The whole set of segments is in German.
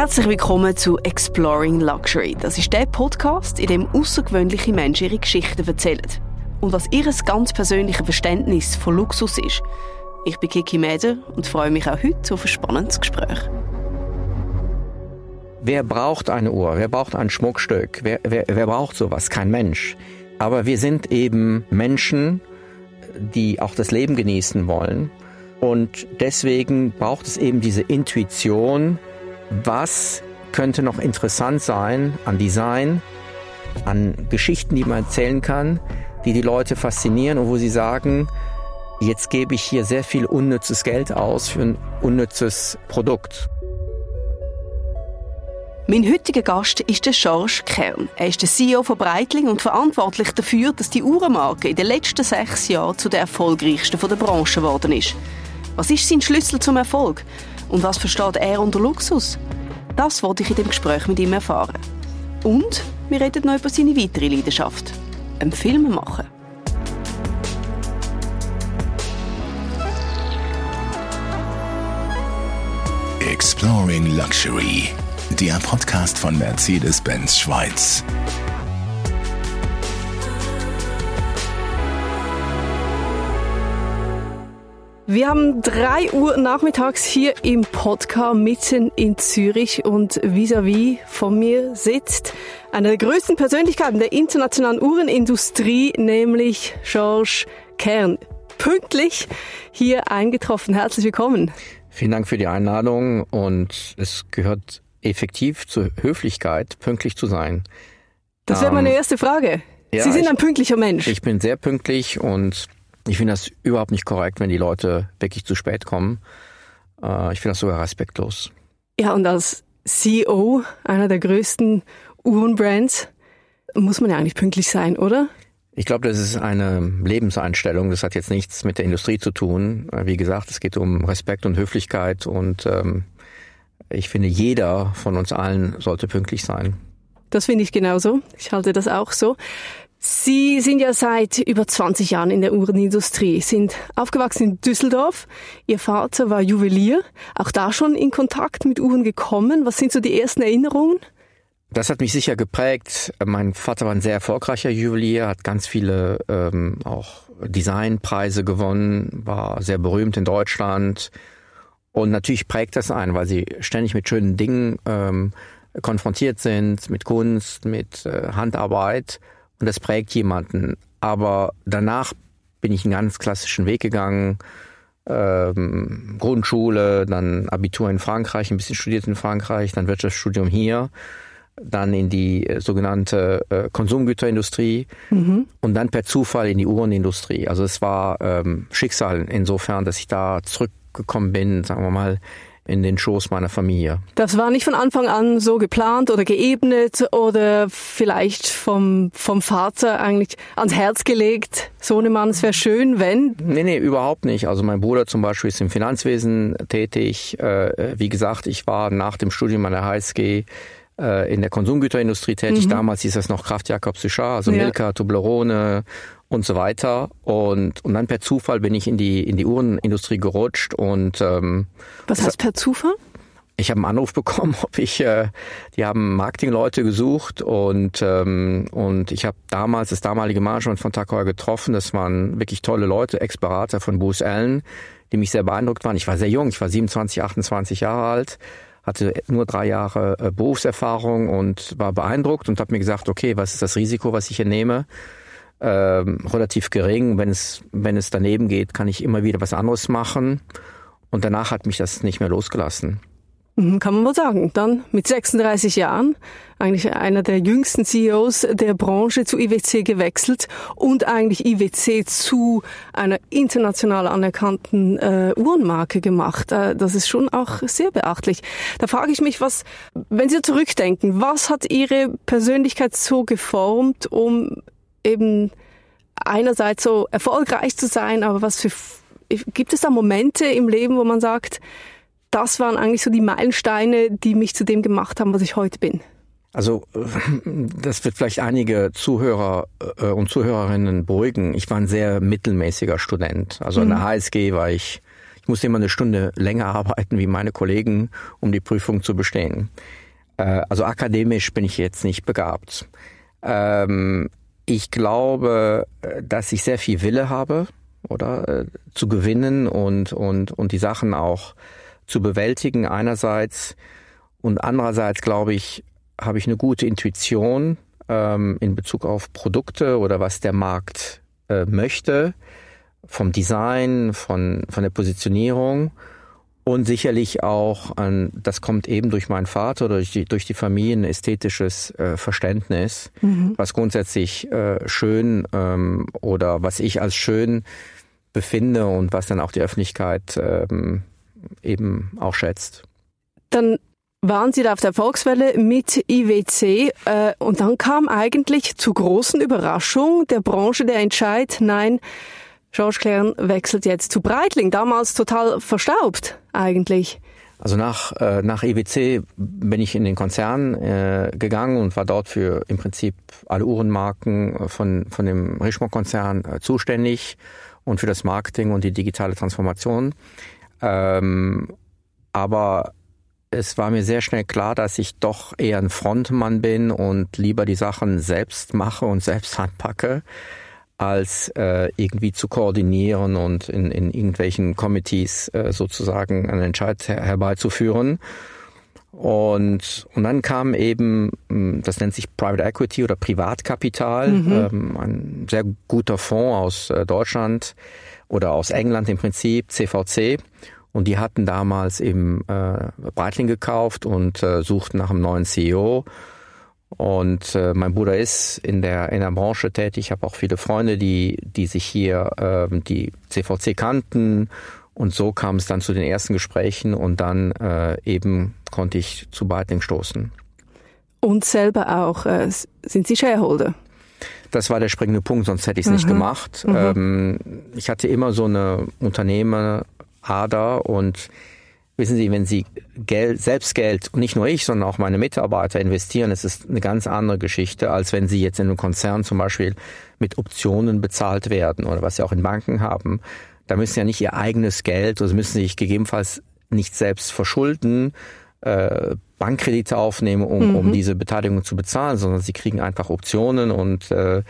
Herzlich willkommen zu Exploring Luxury. Das ist der Podcast, in dem außergewöhnliche Menschen ihre Geschichten erzählen und was ihr ganz persönliches Verständnis von Luxus ist. Ich bin Kiki Mäder und freue mich auch heute auf ein spannendes Gespräch. Wer braucht eine Uhr? Wer braucht ein Schmuckstück? Wer, wer, wer braucht sowas? Kein Mensch. Aber wir sind eben Menschen, die auch das Leben genießen wollen. Und deswegen braucht es eben diese Intuition, was könnte noch interessant sein an Design, an Geschichten, die man erzählen kann, die die Leute faszinieren und wo sie sagen, jetzt gebe ich hier sehr viel unnützes Geld aus für ein unnützes Produkt. Mein heutiger Gast ist der George Kern. Er ist der CEO von Breitling und verantwortlich dafür, dass die Uhrenmarke in den letzten sechs Jahren zu der erfolgreichsten der Branche geworden ist. Was ist sein Schlüssel zum Erfolg? Und was versteht er unter Luxus? Das wollte ich in dem Gespräch mit ihm erfahren. Und wir reden noch über seine weitere Leidenschaft, ein Film machen. Exploring Luxury der Podcast von Mercedes-Benz Schweiz. Wir haben drei Uhr nachmittags hier im Podcast mitten in Zürich und vis-à-vis -vis von mir sitzt eine der größten Persönlichkeiten der internationalen Uhrenindustrie, nämlich Georges Kern. Pünktlich hier eingetroffen. Herzlich willkommen. Vielen Dank für die Einladung und es gehört effektiv zur Höflichkeit, pünktlich zu sein. Das wäre meine ähm, erste Frage. Ja, Sie sind ein pünktlicher Mensch. Ich bin sehr pünktlich und ich finde das überhaupt nicht korrekt, wenn die Leute wirklich zu spät kommen. Äh, ich finde das sogar respektlos. Ja, und als CEO einer der größten Uhrenbrands muss man ja eigentlich pünktlich sein, oder? Ich glaube, das ist eine Lebenseinstellung. Das hat jetzt nichts mit der Industrie zu tun. Wie gesagt, es geht um Respekt und Höflichkeit und ähm, ich finde, jeder von uns allen sollte pünktlich sein. Das finde ich genauso. Ich halte das auch so. Sie sind ja seit über 20 Jahren in der Uhrenindustrie, sind aufgewachsen in Düsseldorf. Ihr Vater war Juwelier, auch da schon in Kontakt mit Uhren gekommen. Was sind so die ersten Erinnerungen? Das hat mich sicher geprägt. Mein Vater war ein sehr erfolgreicher Juwelier, hat ganz viele ähm, auch Designpreise gewonnen, war sehr berühmt in Deutschland und natürlich prägt das ein, weil sie ständig mit schönen Dingen ähm, konfrontiert sind, mit Kunst, mit äh, Handarbeit. Und das prägt jemanden. Aber danach bin ich einen ganz klassischen Weg gegangen. Ähm, Grundschule, dann Abitur in Frankreich, ein bisschen studiert in Frankreich, dann Wirtschaftsstudium hier, dann in die äh, sogenannte äh, Konsumgüterindustrie mhm. und dann per Zufall in die Uhrenindustrie. Also es war ähm, Schicksal insofern, dass ich da zurück gekommen bin, sagen wir mal, in den Schoß meiner Familie. Das war nicht von Anfang an so geplant oder geebnet oder vielleicht vom, vom Vater eigentlich ans Herz gelegt, Sohnemann, es wäre schön, wenn? Nee, nee, überhaupt nicht. Also mein Bruder zum Beispiel ist im Finanzwesen tätig. Äh, wie gesagt, ich war nach dem Studium an der HSG äh, in der Konsumgüterindustrie tätig. Mhm. Damals hieß das noch Kraft Jakob Suchard, also ja. Milka, Toblerone und so weiter. Und, und dann per Zufall bin ich in die, in die Uhrenindustrie gerutscht und ähm, Was heißt per Zufall? Ich habe einen Anruf bekommen, ob ich, äh, die haben Marketingleute gesucht und ähm, und ich habe damals das damalige Management von Tag getroffen. Das waren wirklich tolle Leute, Ex-Berater von Bruce Allen, die mich sehr beeindruckt waren. Ich war sehr jung, ich war 27, 28 Jahre alt, hatte nur drei Jahre äh, Berufserfahrung und war beeindruckt und habe mir gesagt, okay, was ist das Risiko, was ich hier nehme? Ähm, relativ gering. Wenn es, wenn es daneben geht, kann ich immer wieder was anderes machen. Und danach hat mich das nicht mehr losgelassen. Mhm, kann man wohl sagen. Dann mit 36 Jahren, eigentlich einer der jüngsten CEOs der Branche zu IWC gewechselt und eigentlich IWC zu einer international anerkannten äh, Uhrenmarke gemacht. Äh, das ist schon auch sehr beachtlich. Da frage ich mich, was, wenn Sie zurückdenken, was hat Ihre Persönlichkeit so geformt, um eben einerseits so erfolgreich zu sein, aber was für gibt es da Momente im Leben, wo man sagt, das waren eigentlich so die Meilensteine, die mich zu dem gemacht haben, was ich heute bin? Also das wird vielleicht einige Zuhörer äh, und Zuhörerinnen beruhigen. Ich war ein sehr mittelmäßiger Student. Also mhm. an der HSG war ich Ich musste immer eine Stunde länger arbeiten wie meine Kollegen, um die Prüfung zu bestehen. Äh, also akademisch bin ich jetzt nicht begabt. Ähm, ich glaube, äh, dass ich sehr viel Wille habe, oder äh, zu gewinnen und und und die Sachen auch zu bewältigen einerseits. Und andererseits glaube ich habe ich eine gute Intuition ähm, in Bezug auf Produkte oder was der Markt äh, möchte. Vom Design von von der Positionierung und sicherlich auch an, das kommt eben durch meinen Vater, durch die, durch die Familie ein ästhetisches äh, Verständnis, mhm. was grundsätzlich äh, schön ähm, oder was ich als schön befinde und was dann auch die Öffentlichkeit ähm, eben auch schätzt. Dann waren Sie da auf der Volkswelle mit IWC äh, und dann kam eigentlich zur großen Überraschung der Branche der Entscheid, nein, George Klern wechselt jetzt zu Breitling, damals total verstaubt eigentlich. Also nach, äh, nach EWC bin ich in den Konzern äh, gegangen und war dort für im Prinzip alle Uhrenmarken von, von dem Richemont-Konzern äh, zuständig und für das Marketing und die digitale Transformation. Ähm, aber es war mir sehr schnell klar, dass ich doch eher ein Frontmann bin und lieber die Sachen selbst mache und selbst anpacke als äh, irgendwie zu koordinieren und in, in irgendwelchen Committees äh, sozusagen einen Entscheid her herbeizuführen. Und, und dann kam eben, hm, das nennt sich Private Equity oder Privatkapital, mhm. ähm, ein sehr guter Fonds aus äh, Deutschland oder aus England im Prinzip, CVC. Und die hatten damals eben äh, Breitling gekauft und äh, suchten nach einem neuen CEO. Und äh, mein Bruder ist in der in der Branche tätig. Ich habe auch viele Freunde, die die sich hier äh, die CVC kannten. Und so kam es dann zu den ersten Gesprächen und dann äh, eben konnte ich zu Breitling stoßen. Und selber auch äh, sind Sie Shareholder? Das war der springende Punkt, sonst hätte ich es mhm. nicht gemacht. Mhm. Ähm, ich hatte immer so eine Unternehmerader und Wissen Sie, wenn Sie Geld, selbst Geld, und nicht nur ich, sondern auch meine Mitarbeiter investieren, ist es eine ganz andere Geschichte, als wenn Sie jetzt in einem Konzern zum Beispiel mit Optionen bezahlt werden oder was Sie auch in Banken haben. Da müssen Sie ja nicht Ihr eigenes Geld, oder Sie müssen sich gegebenenfalls nicht selbst verschulden, äh, Bankkredite aufnehmen, um, mhm. um diese Beteiligung zu bezahlen, sondern Sie kriegen einfach Optionen und äh,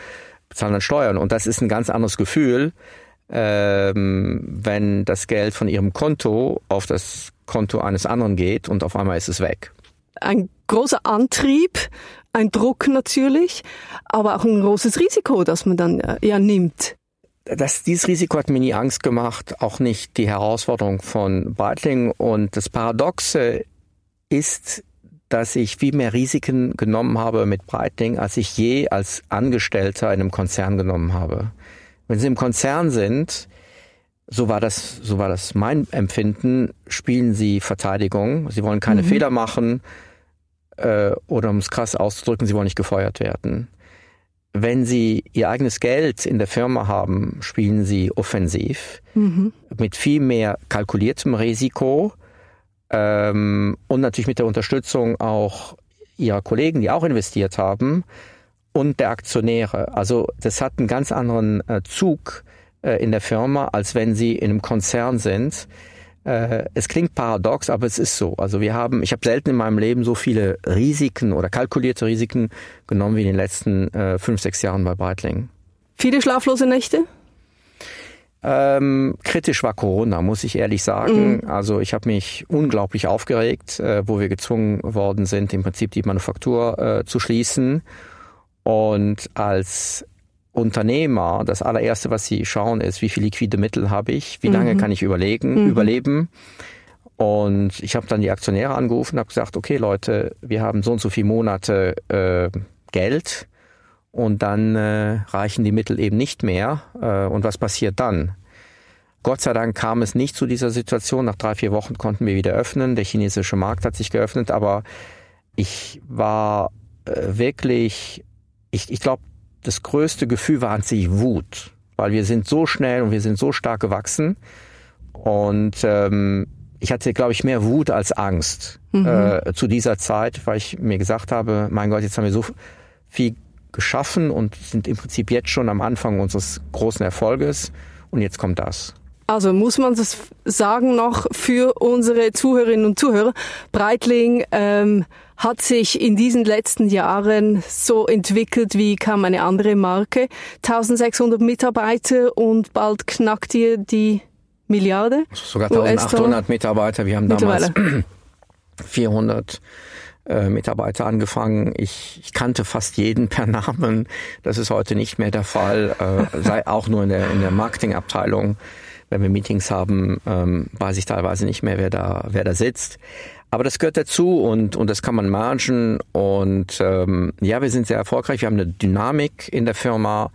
bezahlen dann Steuern. Und das ist ein ganz anderes Gefühl, ähm, wenn das Geld von Ihrem Konto auf das Konto eines anderen geht und auf einmal ist es weg. Ein großer Antrieb, ein Druck natürlich, aber auch ein großes Risiko, das man dann äh, ja nimmt. Das, dieses Risiko hat mir nie Angst gemacht, auch nicht die Herausforderung von Breitling. Und das Paradoxe ist, dass ich viel mehr Risiken genommen habe mit Breitling, als ich je als Angestellter in einem Konzern genommen habe. Wenn Sie im Konzern sind, so war das, so war das mein Empfinden, spielen Sie Verteidigung. Sie wollen keine mhm. Fehler machen äh, oder um es krass auszudrücken, Sie wollen nicht gefeuert werden. Wenn Sie Ihr eigenes Geld in der Firma haben, spielen Sie offensiv mhm. mit viel mehr kalkuliertem Risiko ähm, und natürlich mit der Unterstützung auch Ihrer Kollegen, die auch investiert haben und der Aktionäre. Also das hat einen ganz anderen äh, Zug äh, in der Firma, als wenn sie in einem Konzern sind. Äh, es klingt paradox, aber es ist so. Also wir haben, ich habe selten in meinem Leben so viele Risiken oder kalkulierte Risiken genommen wie in den letzten äh, fünf, sechs Jahren bei Breitling. Viele schlaflose Nächte? Ähm, kritisch war Corona, muss ich ehrlich sagen. Mhm. Also ich habe mich unglaublich aufgeregt, äh, wo wir gezwungen worden sind, im Prinzip die Manufaktur äh, zu schließen und als Unternehmer, das allererste, was sie schauen, ist, wie viel liquide Mittel habe ich, wie lange mhm. kann ich überlegen, mhm. überleben. Und ich habe dann die Aktionäre angerufen und habe gesagt, okay Leute, wir haben so und so viele Monate äh, Geld und dann äh, reichen die Mittel eben nicht mehr. Äh, und was passiert dann? Gott sei Dank kam es nicht zu dieser Situation. Nach drei, vier Wochen konnten wir wieder öffnen. Der chinesische Markt hat sich geöffnet, aber ich war äh, wirklich ich, ich glaube, das größte Gefühl war an sich Wut, weil wir sind so schnell und wir sind so stark gewachsen. Und ähm, ich hatte, glaube ich, mehr Wut als Angst mhm. äh, zu dieser Zeit, weil ich mir gesagt habe, mein Gott, jetzt haben wir so viel geschaffen und sind im Prinzip jetzt schon am Anfang unseres großen Erfolges und jetzt kommt das. Also muss man das sagen noch für unsere Zuhörerinnen und Zuhörer. Breitling ähm, hat sich in diesen letzten Jahren so entwickelt wie kaum eine andere Marke. 1600 Mitarbeiter und bald knackt ihr die Milliarde. Sogar 1800 Mitarbeiter. Wir haben damals 400 äh, Mitarbeiter angefangen. Ich, ich, kannte fast jeden per Namen. Das ist heute nicht mehr der Fall. Äh, sei auch nur in der, in der Marketingabteilung. Wenn wir Meetings haben, ähm, weiß ich teilweise nicht mehr, wer da, wer da sitzt. Aber das gehört dazu und, und das kann man margen. Und ähm, ja, wir sind sehr erfolgreich. Wir haben eine Dynamik in der Firma.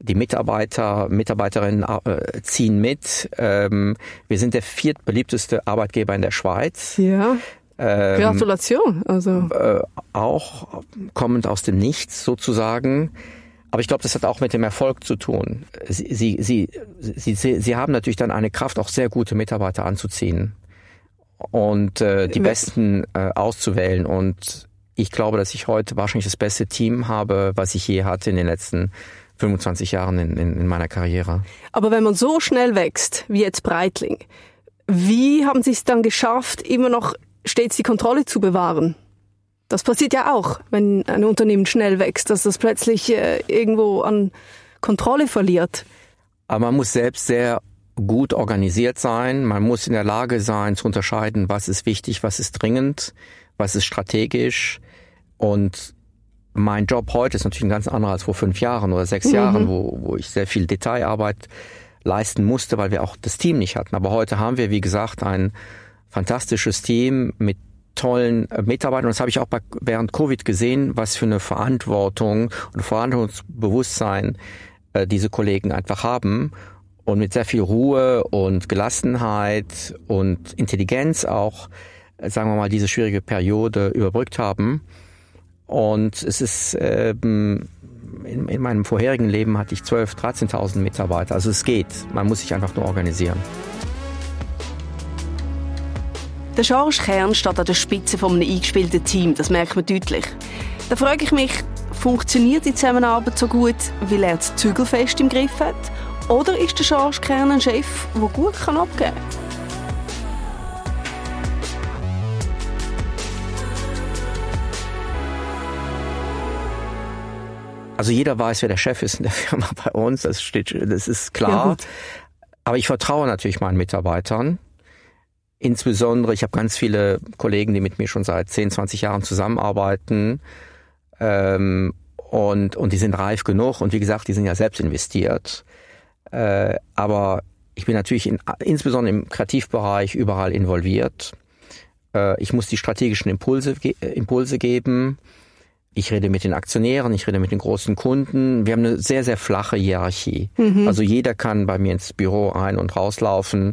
Die Mitarbeiter, Mitarbeiterinnen äh, ziehen mit. Ähm, wir sind der viertbeliebteste Arbeitgeber in der Schweiz. Ja. Ähm, Gratulation. Also äh, auch kommend aus dem Nichts sozusagen. Aber ich glaube, das hat auch mit dem Erfolg zu tun. Sie, sie, sie, sie, sie, sie haben natürlich dann eine Kraft, auch sehr gute Mitarbeiter anzuziehen und äh, die Besten äh, auszuwählen. Und ich glaube, dass ich heute wahrscheinlich das beste Team habe, was ich je hatte in den letzten 25 Jahren in, in, in meiner Karriere. Aber wenn man so schnell wächst wie jetzt Breitling, wie haben Sie es dann geschafft, immer noch stets die Kontrolle zu bewahren? Das passiert ja auch, wenn ein Unternehmen schnell wächst, dass das plötzlich äh, irgendwo an Kontrolle verliert. Aber man muss selbst sehr gut organisiert sein. Man muss in der Lage sein zu unterscheiden, was ist wichtig, was ist dringend, was ist strategisch. Und mein Job heute ist natürlich ein ganz anderer als vor fünf Jahren oder sechs mhm. Jahren, wo, wo ich sehr viel Detailarbeit leisten musste, weil wir auch das Team nicht hatten. Aber heute haben wir, wie gesagt, ein fantastisches Team mit tollen äh, Mitarbeitern. Das habe ich auch bei, während Covid gesehen, was für eine Verantwortung und Verantwortungsbewusstsein äh, diese Kollegen einfach haben und mit sehr viel Ruhe und Gelassenheit und Intelligenz auch, äh, sagen wir mal, diese schwierige Periode überbrückt haben. Und es ist ähm, in, in meinem vorherigen Leben hatte ich 12.000, 13.000 Mitarbeiter. Also es geht. Man muss sich einfach nur organisieren. Der Georges Kern steht an der Spitze von einem eingespielten Team, das merkt man deutlich. Da frage ich mich, funktioniert die Zusammenarbeit so gut, weil er das Zügelfest im Griff hat? Oder ist der Georges Kern ein Chef, der gut abgeben kann? Also jeder weiß, wer der Chef ist in der Firma bei uns, das, steht, das ist klar. Ja, Aber ich vertraue natürlich meinen Mitarbeitern. Insbesondere, ich habe ganz viele Kollegen, die mit mir schon seit 10, 20 Jahren zusammenarbeiten. Ähm, und, und die sind reif genug und wie gesagt, die sind ja selbst investiert. Äh, aber ich bin natürlich in, insbesondere im Kreativbereich überall involviert. Äh, ich muss die strategischen Impulse, Impulse geben. Ich rede mit den Aktionären, ich rede mit den großen Kunden. Wir haben eine sehr, sehr flache Hierarchie. Mhm. Also jeder kann bei mir ins Büro ein- und rauslaufen.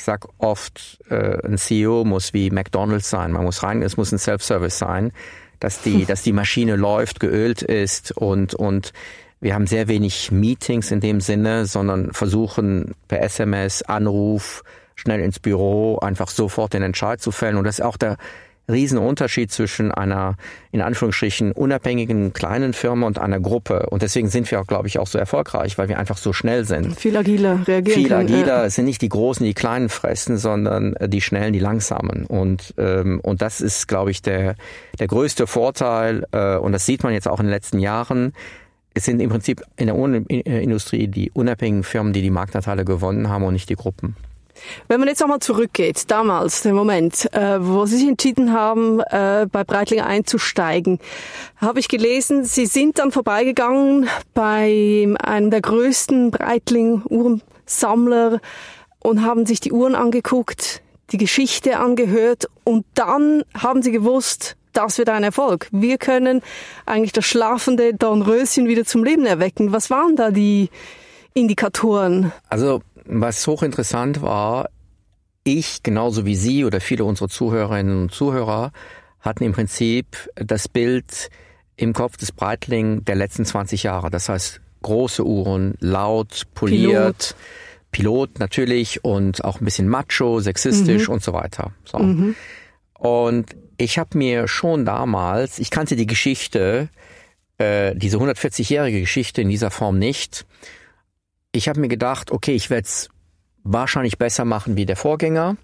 Ich sag oft, äh, ein CEO muss wie McDonald's sein. Man muss rein, es muss ein Self-Service sein, dass die, dass die Maschine läuft, geölt ist und, und wir haben sehr wenig Meetings in dem Sinne, sondern versuchen per SMS, Anruf, schnell ins Büro, einfach sofort den Entscheid zu fällen. Und das ist auch der Riesenunterschied zwischen einer, in Anführungsstrichen, unabhängigen kleinen Firma und einer Gruppe. Und deswegen sind wir auch, glaube ich, auch so erfolgreich, weil wir einfach so schnell sind. Viel agiler reagieren. Viel agiler. Es sind nicht die Großen, die Kleinen fressen, sondern die Schnellen, die Langsamen. Und, ähm, und das ist, glaube ich, der, der größte Vorteil. Äh, und das sieht man jetzt auch in den letzten Jahren. Es sind im Prinzip in der Industrie die unabhängigen Firmen, die die Marktanteile gewonnen haben und nicht die Gruppen. Wenn man jetzt nochmal zurückgeht, damals, der Moment, äh, wo Sie sich entschieden haben, äh, bei Breitling einzusteigen, habe ich gelesen, Sie sind dann vorbeigegangen bei einem der größten Breitling-Uhrensammler und haben sich die Uhren angeguckt, die Geschichte angehört und dann haben Sie gewusst, das wird ein Erfolg. Wir können eigentlich das schlafende Dornröschen wieder zum Leben erwecken. Was waren da die Indikatoren? Also was hochinteressant war, ich genauso wie Sie oder viele unserer Zuhörerinnen und Zuhörer hatten im Prinzip das Bild im Kopf des Breitling der letzten 20 Jahre. Das heißt, große Uhren, laut, poliert, Pilot, Pilot natürlich und auch ein bisschen macho, sexistisch mhm. und so weiter. So. Mhm. Und ich habe mir schon damals, ich kannte die Geschichte, äh, diese 140-jährige Geschichte in dieser Form nicht ich habe mir gedacht, okay, ich werde es wahrscheinlich besser machen wie der Vorgänger,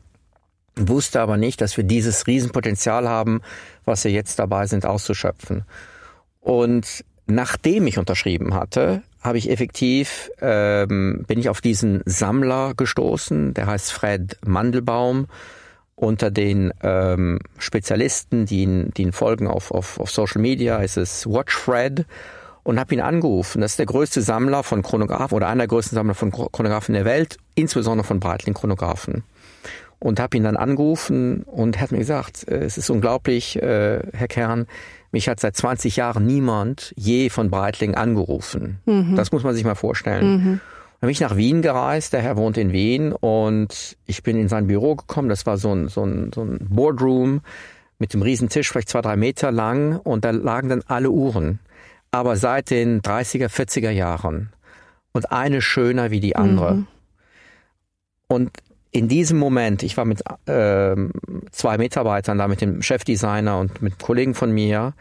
wusste aber nicht, dass wir dieses Riesenpotenzial haben, was wir jetzt dabei sind auszuschöpfen. Und nachdem ich unterschrieben hatte, habe ich effektiv, ähm, bin ich auf diesen Sammler gestoßen, der heißt Fred Mandelbaum. Unter den ähm, Spezialisten, die ihn, die ihn folgen auf, auf, auf Social Media, ist es Watch Fred und habe ihn angerufen. Das ist der größte Sammler von Chronographen oder einer der größten Sammler von Chronographen der Welt, insbesondere von Breitling-Chronographen. Und habe ihn dann angerufen und er hat mir gesagt, äh, es ist unglaublich, äh, Herr Kern, mich hat seit 20 Jahren niemand je von Breitling angerufen. Mhm. Das muss man sich mal vorstellen. Mhm. Dann bin ich nach Wien gereist, der Herr wohnt in Wien und ich bin in sein Büro gekommen. Das war so ein, so ein, so ein Boardroom mit dem Riesentisch, vielleicht zwei, drei Meter lang und da lagen dann alle Uhren. Aber seit den 30er, 40er Jahren. Und eine schöner wie die andere. Mhm. Und in diesem Moment, ich war mit äh, zwei Mitarbeitern da, mit dem Chefdesigner und mit Kollegen von mir,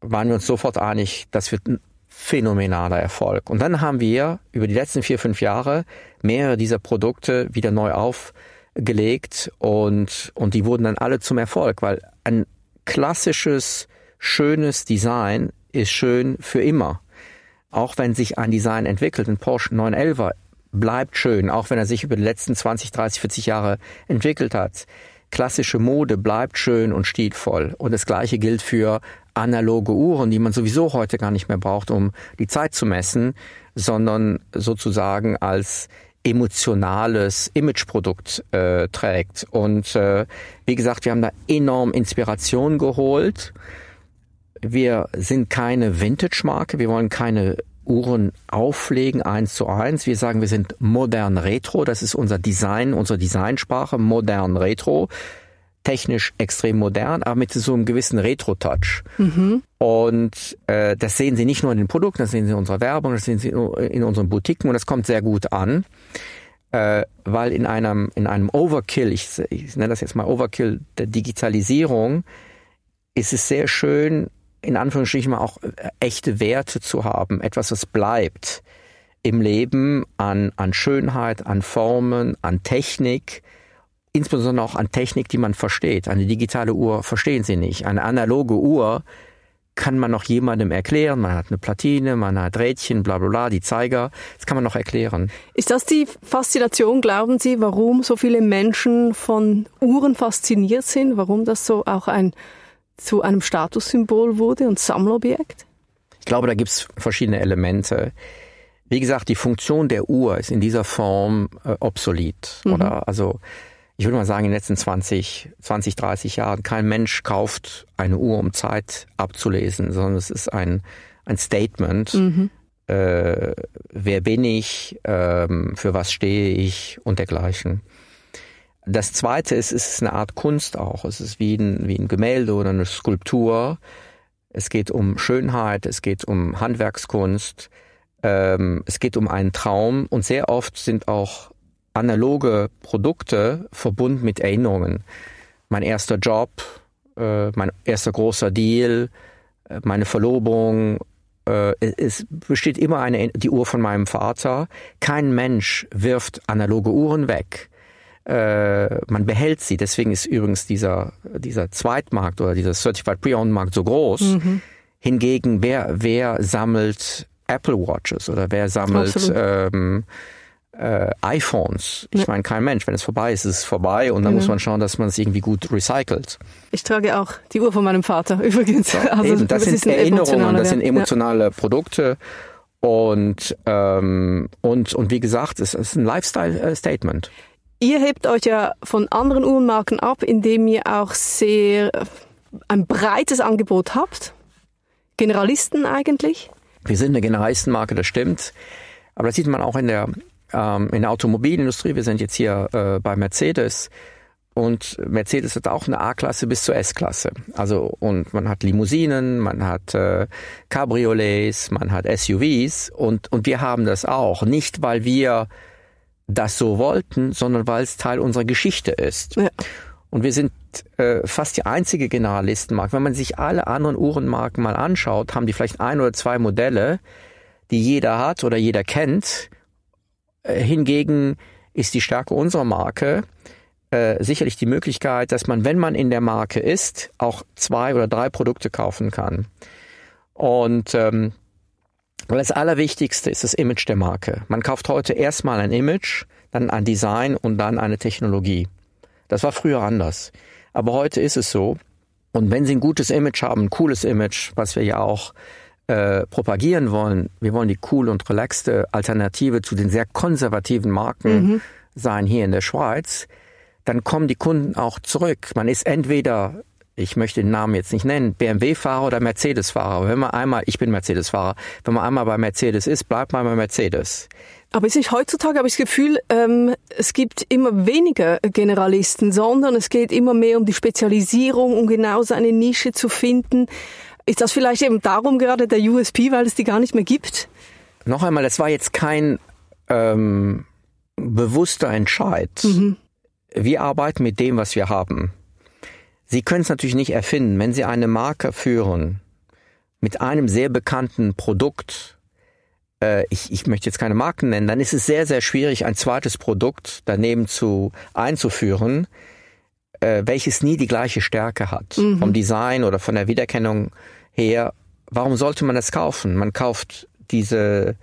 waren wir uns sofort einig, das wird ein phänomenaler Erfolg. Und dann haben wir über die letzten vier, fünf Jahre mehrere dieser Produkte wieder neu aufgelegt und, und die wurden dann alle zum Erfolg, weil ein klassisches, schönes Design ist schön für immer. Auch wenn sich ein Design entwickelt, ein Porsche 911 bleibt schön, auch wenn er sich über die letzten 20, 30, 40 Jahre entwickelt hat. Klassische Mode bleibt schön und stilvoll. Und das Gleiche gilt für analoge Uhren, die man sowieso heute gar nicht mehr braucht, um die Zeit zu messen, sondern sozusagen als emotionales Imageprodukt äh, trägt. Und äh, wie gesagt, wir haben da enorm Inspiration geholt. Wir sind keine Vintage-Marke, wir wollen keine Uhren auflegen, eins zu eins. Wir sagen, wir sind modern retro. Das ist unser Design, unsere Designsprache, modern retro. Technisch extrem modern, aber mit so einem gewissen Retro-Touch. Mhm. Und äh, das sehen Sie nicht nur in den Produkten, das sehen Sie in unserer Werbung, das sehen Sie in unseren Boutiquen und das kommt sehr gut an. Äh, weil in einem, in einem Overkill, ich, ich nenne das jetzt mal Overkill der Digitalisierung, ist es sehr schön, in Anführungsstrichen auch äh, echte Werte zu haben, etwas, was bleibt im Leben an, an Schönheit, an Formen, an Technik, insbesondere auch an Technik, die man versteht. Eine digitale Uhr verstehen Sie nicht. Eine analoge Uhr kann man noch jemandem erklären. Man hat eine Platine, man hat Rädchen, bla bla bla, die Zeiger. Das kann man noch erklären. Ist das die Faszination, glauben Sie, warum so viele Menschen von Uhren fasziniert sind? Warum das so auch ein zu einem Statussymbol wurde und Sammlobjekt? Ich glaube, da gibt es verschiedene Elemente. Wie gesagt, die Funktion der Uhr ist in dieser Form äh, obsolet. Mhm. Oder also ich würde mal sagen, in den letzten 20, 20, 30 Jahren, kein Mensch kauft eine Uhr, um Zeit abzulesen, sondern es ist ein, ein Statement. Mhm. Äh, wer bin ich, ähm, für was stehe ich und dergleichen. Das zweite ist, es ist eine Art Kunst auch. Es ist wie ein, wie ein Gemälde oder eine Skulptur. Es geht um Schönheit, es geht um Handwerkskunst, ähm, es geht um einen Traum und sehr oft sind auch analoge Produkte verbunden mit Erinnerungen. Mein erster Job, äh, mein erster großer Deal, äh, meine Verlobung, äh, es besteht immer eine, die Uhr von meinem Vater. Kein Mensch wirft analoge Uhren weg äh, man behält sie. Deswegen ist übrigens dieser, dieser Zweitmarkt oder dieser Certified Pre-Owned Markt so groß. Mhm. Hingegen, wer, wer sammelt Apple Watches oder wer sammelt ähm, äh, iPhones? Ich ja. meine, kein Mensch. Wenn es vorbei ist, ist es vorbei und dann mhm. muss man schauen, dass man es irgendwie gut recycelt. Ich trage auch die Uhr von meinem Vater übrigens. Ja, also, eben, das, das sind Erinnerungen, das sind emotionale ja. Produkte. Und, ähm, und, und wie gesagt, es ist ein Lifestyle-Statement. Ihr hebt euch ja von anderen Uhrenmarken ab, indem ihr auch sehr ein breites Angebot habt. Generalisten eigentlich? Wir sind eine Generalistenmarke, das stimmt. Aber das sieht man auch in der, ähm, in der Automobilindustrie. Wir sind jetzt hier äh, bei Mercedes. Und Mercedes hat auch eine A-Klasse bis zur S-Klasse. Also, und man hat Limousinen, man hat äh, Cabriolets, man hat SUVs und, und wir haben das auch. Nicht, weil wir das so wollten, sondern weil es Teil unserer Geschichte ist. Ja. Und wir sind äh, fast die einzige Generalistenmarke. Wenn man sich alle anderen Uhrenmarken mal anschaut, haben die vielleicht ein oder zwei Modelle, die jeder hat oder jeder kennt. Äh, hingegen ist die Stärke unserer Marke äh, sicherlich die Möglichkeit, dass man, wenn man in der Marke ist, auch zwei oder drei Produkte kaufen kann. Und ähm, das Allerwichtigste ist das Image der Marke. Man kauft heute erstmal ein Image, dann ein Design und dann eine Technologie. Das war früher anders. Aber heute ist es so. Und wenn Sie ein gutes Image haben, ein cooles Image, was wir ja auch äh, propagieren wollen, wir wollen die cool und relaxte Alternative zu den sehr konservativen Marken mhm. sein hier in der Schweiz, dann kommen die Kunden auch zurück. Man ist entweder ich möchte den Namen jetzt nicht nennen, BMW-Fahrer oder Mercedes-Fahrer. Wenn man einmal, ich bin Mercedes-Fahrer, wenn man einmal bei Mercedes ist, bleibt man bei Mercedes. Aber es ist heutzutage habe ich das Gefühl, ähm, es gibt immer weniger Generalisten, sondern es geht immer mehr um die Spezialisierung, um genau seine Nische zu finden. Ist das vielleicht eben darum gerade der USP, weil es die gar nicht mehr gibt? Noch einmal, das war jetzt kein ähm, bewusster Entscheid. Mhm. Wir arbeiten mit dem, was wir haben. Sie können es natürlich nicht erfinden. Wenn Sie eine Marke führen mit einem sehr bekannten Produkt, äh, ich, ich möchte jetzt keine Marken nennen, dann ist es sehr, sehr schwierig, ein zweites Produkt daneben zu einzuführen, äh, welches nie die gleiche Stärke hat. Mhm. Vom Design oder von der Wiedererkennung her. Warum sollte man das kaufen? Man kauft diese,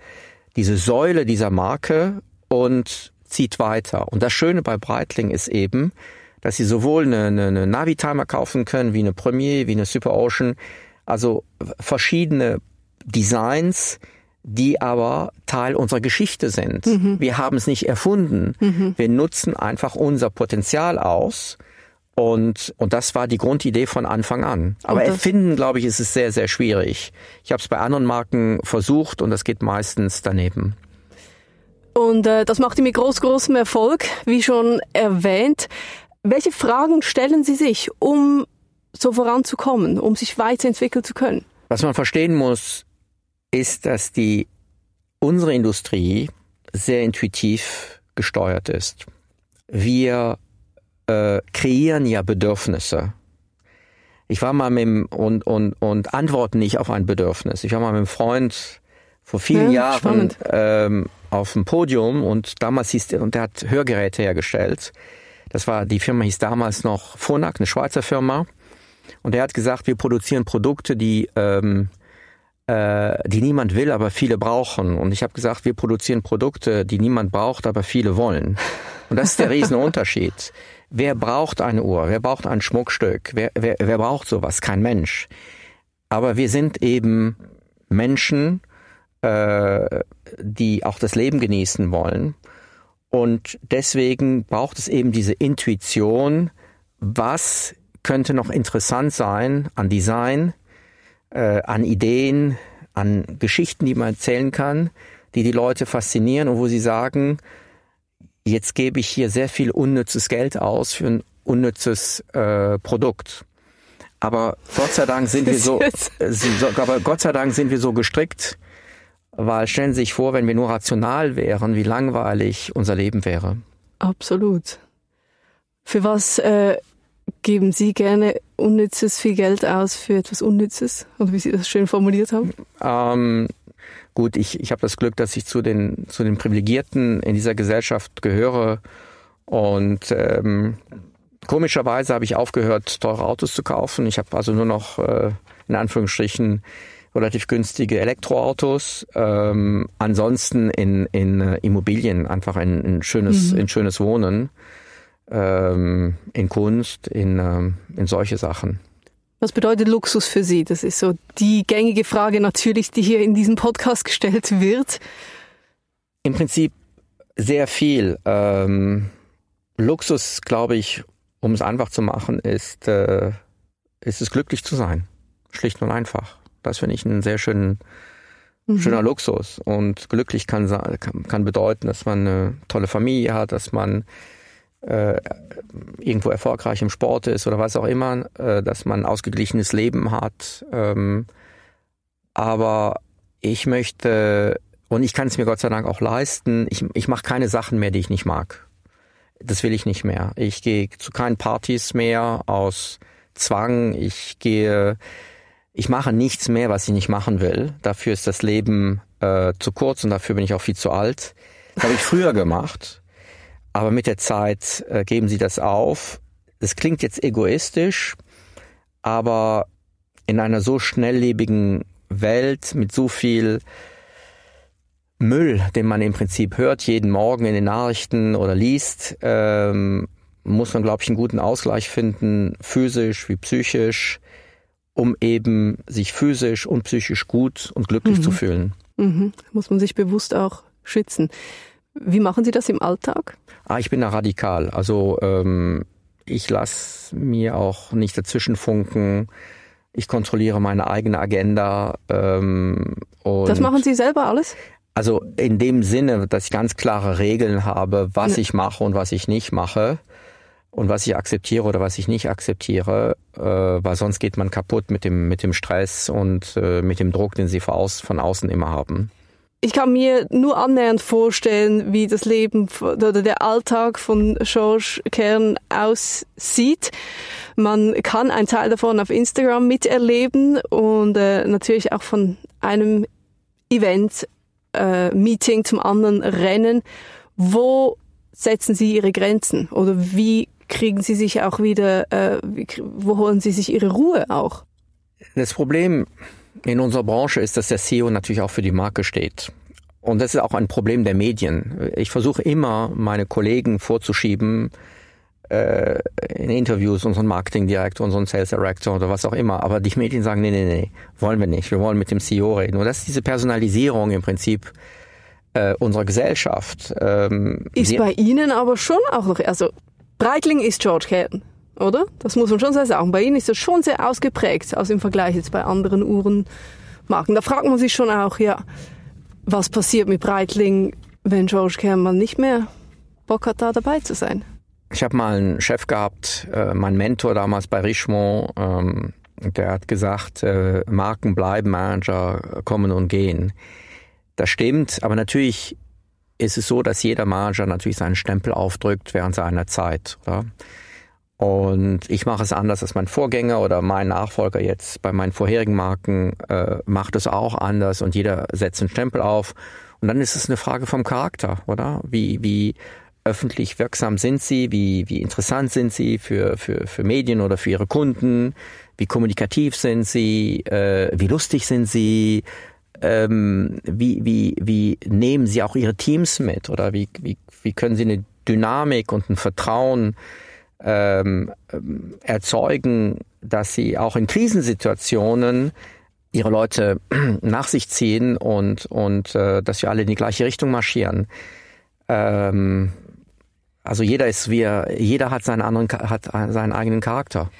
diese Säule dieser Marke und zieht weiter. Und das Schöne bei Breitling ist eben, dass sie sowohl eine, eine, eine Navitimer kaufen können, wie eine Premier, wie eine Super Ocean, also verschiedene Designs, die aber Teil unserer Geschichte sind. Mhm. Wir haben es nicht erfunden. Mhm. Wir nutzen einfach unser Potenzial aus. Und, und das war die Grundidee von Anfang an. Aber erfinden, glaube ich, ist es sehr, sehr schwierig. Ich habe es bei anderen Marken versucht und das geht meistens daneben. Und äh, das macht ihr mit groß, großem Erfolg, wie schon erwähnt. Welche Fragen stellen Sie sich, um so voranzukommen, um sich weiterentwickeln zu können? Was man verstehen muss, ist, dass die unsere Industrie sehr intuitiv gesteuert ist. Wir äh, kreieren ja Bedürfnisse. Ich war mal mit dem, und, und, und antworten nicht auf ein Bedürfnis. Ich war mal mit einem Freund vor vielen ja, Jahren ähm, auf dem Podium und damals hieß der, und der hat Hörgeräte hergestellt. Das war, die Firma hieß damals noch Phonak, eine Schweizer Firma. Und er hat gesagt, wir produzieren Produkte, die, ähm, äh, die niemand will, aber viele brauchen. Und ich habe gesagt, wir produzieren Produkte, die niemand braucht, aber viele wollen. Und das ist der Riesenunterschied. Wer braucht eine Uhr? Wer braucht ein Schmuckstück? Wer, wer, wer braucht sowas? Kein Mensch. Aber wir sind eben Menschen, äh, die auch das Leben genießen wollen. Und deswegen braucht es eben diese Intuition, was könnte noch interessant sein an Design, äh, an Ideen, an Geschichten, die man erzählen kann, die die Leute faszinieren und wo sie sagen, jetzt gebe ich hier sehr viel unnützes Geld aus für ein unnützes äh, Produkt. Aber Gott sei Dank sind wir so, äh, aber Gott sei Dank sind wir so gestrickt, weil stellen Sie sich vor, wenn wir nur rational wären, wie langweilig unser Leben wäre. Absolut. Für was äh, geben Sie gerne unnützes viel Geld aus für etwas Unnützes? Oder wie Sie das schön formuliert haben? Ähm, gut, ich, ich habe das Glück, dass ich zu den, zu den Privilegierten in dieser Gesellschaft gehöre. Und ähm, komischerweise habe ich aufgehört, teure Autos zu kaufen. Ich habe also nur noch äh, in Anführungsstrichen relativ günstige Elektroautos. Ähm, ansonsten in, in äh, Immobilien einfach ein, ein schönes, mhm. ein schönes Wohnen, ähm, in Kunst, in, ähm, in solche Sachen. Was bedeutet Luxus für Sie? Das ist so die gängige Frage natürlich, die hier in diesem Podcast gestellt wird. Im Prinzip sehr viel. Ähm, Luxus, glaube ich, um es einfach zu machen, ist, äh, ist es glücklich zu sein. Schlicht und einfach. Das finde ich ein sehr schön, mhm. schöner Luxus. Und glücklich kann, kann, bedeuten, dass man eine tolle Familie hat, dass man äh, irgendwo erfolgreich im Sport ist oder was auch immer, äh, dass man ein ausgeglichenes Leben hat. Ähm, aber ich möchte, und ich kann es mir Gott sei Dank auch leisten, ich, ich mache keine Sachen mehr, die ich nicht mag. Das will ich nicht mehr. Ich gehe zu keinen Partys mehr aus Zwang. Ich gehe ich mache nichts mehr, was ich nicht machen will. Dafür ist das Leben äh, zu kurz und dafür bin ich auch viel zu alt. Das habe ich früher gemacht. aber mit der Zeit äh, geben sie das auf. Das klingt jetzt egoistisch, aber in einer so schnelllebigen Welt mit so viel Müll, den man im Prinzip hört, jeden Morgen in den Nachrichten oder liest, ähm, muss man, glaube ich, einen guten Ausgleich finden, physisch wie psychisch, um eben sich physisch und psychisch gut und glücklich mhm. zu fühlen. Mhm. Muss man sich bewusst auch schützen. Wie machen Sie das im Alltag? Ah, ich bin da radikal. Also ähm, ich lasse mir auch nicht dazwischen funken. Ich kontrolliere meine eigene Agenda. Ähm, das machen Sie selber alles? Also in dem Sinne, dass ich ganz klare Regeln habe, was ja. ich mache und was ich nicht mache und was ich akzeptiere oder was ich nicht akzeptiere, äh, weil sonst geht man kaputt mit dem mit dem Stress und äh, mit dem Druck, den sie von, außen immer haben. Ich kann mir nur annähernd vorstellen, wie das Leben oder der Alltag von George Kern aussieht. Man kann einen Teil davon auf Instagram miterleben und äh, natürlich auch von einem Event, äh, Meeting zum anderen rennen. Wo setzen Sie Ihre Grenzen oder wie kriegen Sie sich auch wieder, äh, wo holen Sie sich Ihre Ruhe auch? Das Problem in unserer Branche ist, dass der CEO natürlich auch für die Marke steht. Und das ist auch ein Problem der Medien. Ich versuche immer, meine Kollegen vorzuschieben, äh, in Interviews, unseren Marketingdirektor, unseren Sales Director oder was auch immer. Aber die Medien sagen, nee, nee, nee, wollen wir nicht. Wir wollen mit dem CEO reden. Und das ist diese Personalisierung im Prinzip äh, unserer Gesellschaft. Ähm, ist bei Ihnen aber schon auch noch, also Breitling ist George Caton oder? Das muss man schon sehr sagen. Bei Ihnen ist das schon sehr ausgeprägt, also im Vergleich jetzt bei anderen Uhrenmarken. Da fragt man sich schon auch, ja, was passiert mit Breitling, wenn George Cameron nicht mehr Bock hat, da dabei zu sein? Ich habe mal einen Chef gehabt, äh, mein Mentor damals bei Richemont, ähm, der hat gesagt, äh, Marken bleiben, Manager kommen und gehen. Das stimmt, aber natürlich ist es so, dass jeder Manager natürlich seinen Stempel aufdrückt während seiner Zeit. Oder? Und ich mache es anders als mein Vorgänger oder mein Nachfolger jetzt bei meinen vorherigen Marken äh, macht es auch anders und jeder setzt einen Stempel auf. Und dann ist es eine Frage vom Charakter, oder? Wie, wie öffentlich wirksam sind sie? Wie, wie interessant sind sie für, für, für Medien oder für ihre Kunden? Wie kommunikativ sind sie? Äh, wie lustig sind sie? Ähm, wie, wie, wie nehmen sie auch ihre Teams mit? Oder wie, wie, wie können sie eine Dynamik und ein Vertrauen ähm, erzeugen, dass sie auch in Krisensituationen ihre Leute nach sich ziehen und, und äh, dass wir alle in die gleiche Richtung marschieren. Ähm, also jeder ist wie er, jeder hat seinen anderen hat seinen eigenen Charakter.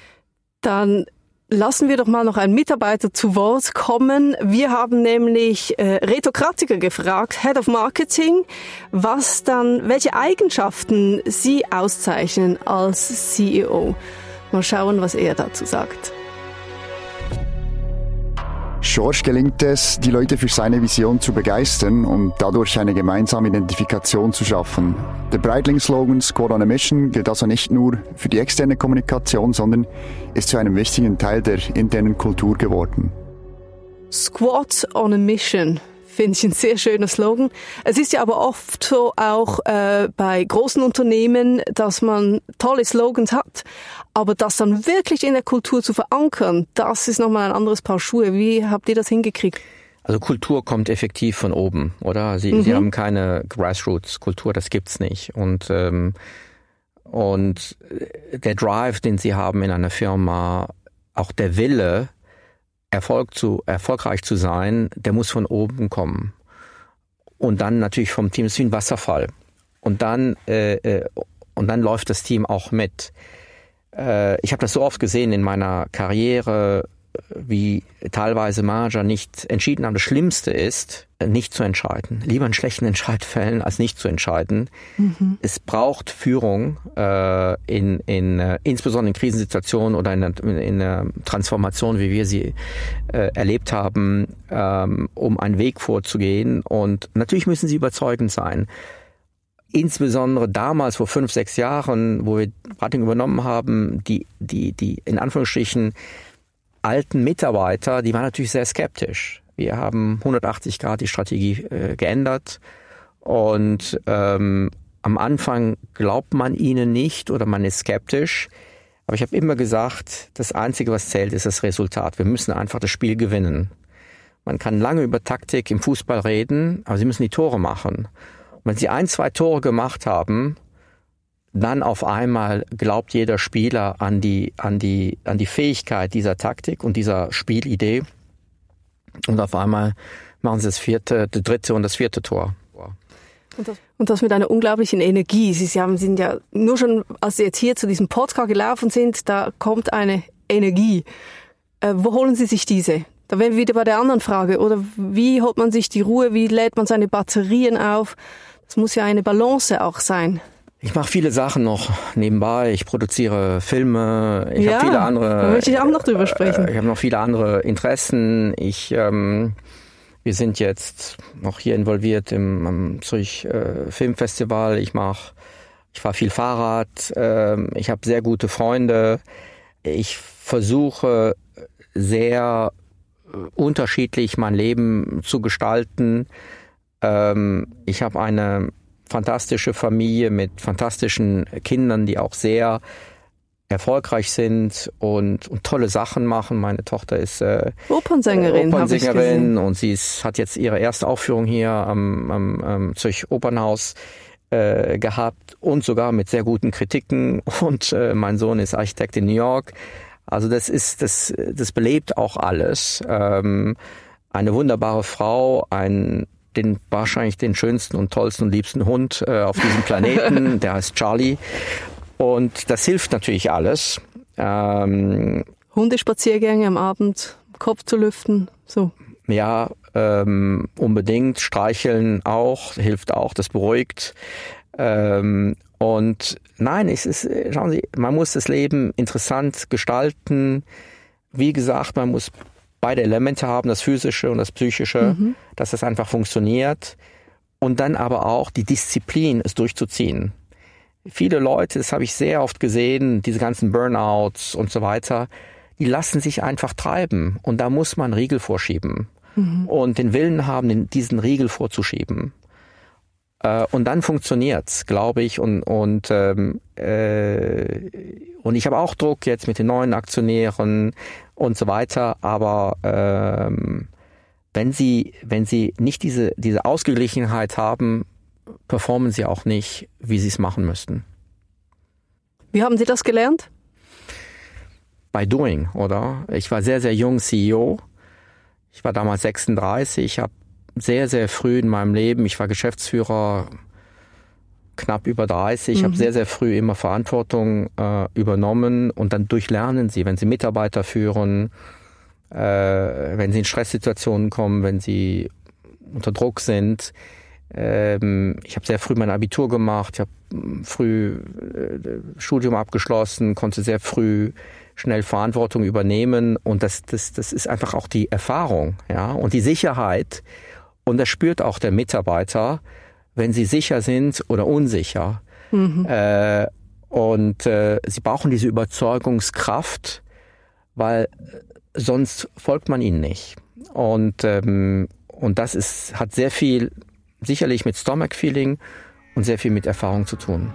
Dann Lassen wir doch mal noch einen Mitarbeiter zu Wort kommen. Wir haben nämlich äh, Reto Kratziger gefragt, Head of Marketing, was dann, welche Eigenschaften Sie auszeichnen als CEO. Mal schauen, was er dazu sagt. George gelingt es, die Leute für seine Vision zu begeistern und dadurch eine gemeinsame Identifikation zu schaffen. Der Breitling-Slogan Squad on a Mission gilt also nicht nur für die externe Kommunikation, sondern ist zu einem wichtigen Teil der internen Kultur geworden. Squad on a Mission finde ich ein sehr schöner Slogan. Es ist ja aber oft so auch äh, bei großen Unternehmen, dass man tolle Slogans hat, aber das dann wirklich in der Kultur zu verankern, das ist nochmal ein anderes Paar Schuhe. Wie habt ihr das hingekriegt? Also Kultur kommt effektiv von oben, oder? Sie, mhm. Sie haben keine Grassroots-Kultur, das gibt's nicht. Und ähm, und der Drive, den Sie haben in einer Firma, auch der Wille, Erfolg zu, erfolgreich zu sein, der muss von oben kommen. Und dann natürlich vom Team, das ist wie ein Wasserfall. Und dann, äh, äh, und dann läuft das Team auch mit. Äh, ich habe das so oft gesehen in meiner Karriere, wie teilweise Manager nicht entschieden haben. Das Schlimmste ist, nicht zu entscheiden. Lieber einen schlechten Entscheid fällen, als nicht zu entscheiden. Mhm. Es braucht Führung äh, in, in äh, insbesondere in Krisensituationen oder in, in, in einer Transformation, wie wir sie äh, erlebt haben, ähm, um einen Weg vorzugehen. Und natürlich müssen sie überzeugend sein insbesondere damals vor fünf, sechs Jahren, wo wir Rating übernommen haben, die, die, die in Anführungsstrichen alten Mitarbeiter, die waren natürlich sehr skeptisch. Wir haben 180 Grad die Strategie äh, geändert und ähm, am Anfang glaubt man ihnen nicht oder man ist skeptisch. Aber ich habe immer gesagt, das Einzige, was zählt, ist das Resultat. Wir müssen einfach das Spiel gewinnen. Man kann lange über Taktik im Fußball reden, aber sie müssen die Tore machen. Und wenn sie ein, zwei Tore gemacht haben, dann auf einmal glaubt jeder Spieler an die, an die, an die Fähigkeit dieser Taktik und dieser Spielidee. Und auf einmal machen sie das vierte, das dritte und das vierte Tor. Und das, und das mit einer unglaublichen Energie. Sie haben, sind ja nur schon, als Sie jetzt hier zu diesem Podcast gelaufen sind, da kommt eine Energie. Äh, wo holen Sie sich diese? Da wären wir wieder bei der anderen Frage. Oder wie holt man sich die Ruhe? Wie lädt man seine Batterien auf? Das muss ja eine Balance auch sein. Ich mache viele Sachen noch nebenbei. Ich produziere Filme. Ich ja, habe viele andere. Da möchte ich auch noch drüber sprechen. Äh, ich habe noch viele andere Interessen. Ich ähm, wir sind jetzt noch hier involviert im, im Zürich äh, Filmfestival. Ich mache, ich fahre viel Fahrrad. Äh, ich habe sehr gute Freunde. Ich versuche sehr äh, unterschiedlich mein Leben zu gestalten. Ähm, ich habe eine fantastische Familie mit fantastischen Kindern, die auch sehr erfolgreich sind und, und tolle Sachen machen. Meine Tochter ist äh, Opernsängerin, Opernsängerin und sie ist, hat jetzt ihre erste Aufführung hier am, am, am Zürich Opernhaus äh, gehabt und sogar mit sehr guten Kritiken. Und äh, mein Sohn ist Architekt in New York. Also das ist, das, das belebt auch alles. Ähm, eine wunderbare Frau, ein den wahrscheinlich den schönsten und tollsten und liebsten Hund äh, auf diesem Planeten, der heißt Charlie. Und das hilft natürlich alles. Ähm, Hundespaziergänge am Abend, Kopf zu lüften, so. Ja, ähm, unbedingt. Streicheln auch, hilft auch, das beruhigt. Ähm, und nein, es ist, schauen Sie, man muss das Leben interessant gestalten. Wie gesagt, man muss beide Elemente haben, das physische und das psychische, mhm. dass das einfach funktioniert. Und dann aber auch die Disziplin, es durchzuziehen viele Leute, das habe ich sehr oft gesehen, diese ganzen Burnouts und so weiter, die lassen sich einfach treiben und da muss man Riegel vorschieben mhm. und den Willen haben, diesen Riegel vorzuschieben. Äh, und dann funktioniert's, glaube ich. Und und ähm, äh, und ich habe auch Druck jetzt mit den neuen Aktionären und so weiter. Aber ähm, wenn sie wenn sie nicht diese diese Ausgeglichenheit haben, performen sie auch nicht, wie sie es machen müssten. Wie haben Sie das gelernt? By doing, oder? Ich war sehr, sehr jung CEO. Ich war damals 36. Ich habe sehr, sehr früh in meinem Leben, ich war Geschäftsführer knapp über 30. Ich mhm. habe sehr, sehr früh immer Verantwortung äh, übernommen und dann durchlernen sie, wenn sie Mitarbeiter führen, äh, wenn sie in Stresssituationen kommen, wenn sie unter Druck sind, ähm, ich habe sehr früh mein Abitur gemacht, ich habe hm, früh äh, Studium abgeschlossen, konnte sehr früh schnell Verantwortung übernehmen und das, das, das ist einfach auch die Erfahrung, ja, und die Sicherheit. Und das spürt auch der Mitarbeiter, wenn sie sicher sind oder unsicher. Mhm. Äh, und äh, sie brauchen diese Überzeugungskraft, weil sonst folgt man ihnen nicht. Und, ähm, und das ist, hat sehr viel sicherlich mit Stomach Feeling und sehr viel mit Erfahrung zu tun.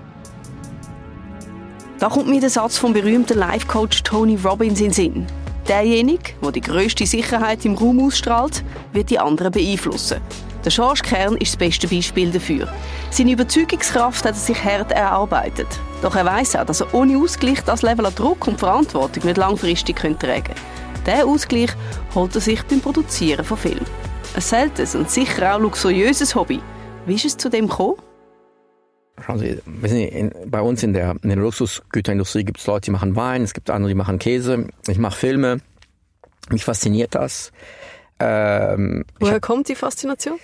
Da kommt mir der Satz vom berühmten Life-Coach Tony Robbins in den Sinn. Derjenige, der die grösste Sicherheit im Raum ausstrahlt, wird die anderen beeinflussen. Der George Kern ist das beste Beispiel dafür. Seine Überzeugungskraft hat er sich hart erarbeitet. Doch er weiß auch, dass er ohne Ausgleich das Level an Druck und Verantwortung nicht langfristig tragen könnte. Diesen Ausgleich holt er sich beim Produzieren von Filmen. Ein seltenes und sicher auch luxuriöses Hobby. Wie ist es zu dem gekommen? Schauen Sie, Sie bei uns in der, in der Luxusgüterindustrie gibt es Leute, die machen Wein, es gibt andere, die machen Käse. Ich mache Filme. Mich fasziniert das. Ähm, Woher kommt die Faszination?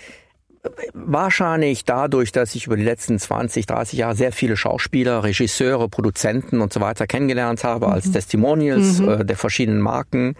Wahrscheinlich dadurch, dass ich über die letzten 20, 30 Jahre sehr viele Schauspieler, Regisseure, Produzenten und so weiter kennengelernt habe mhm. als Testimonials mhm. äh, der verschiedenen Marken.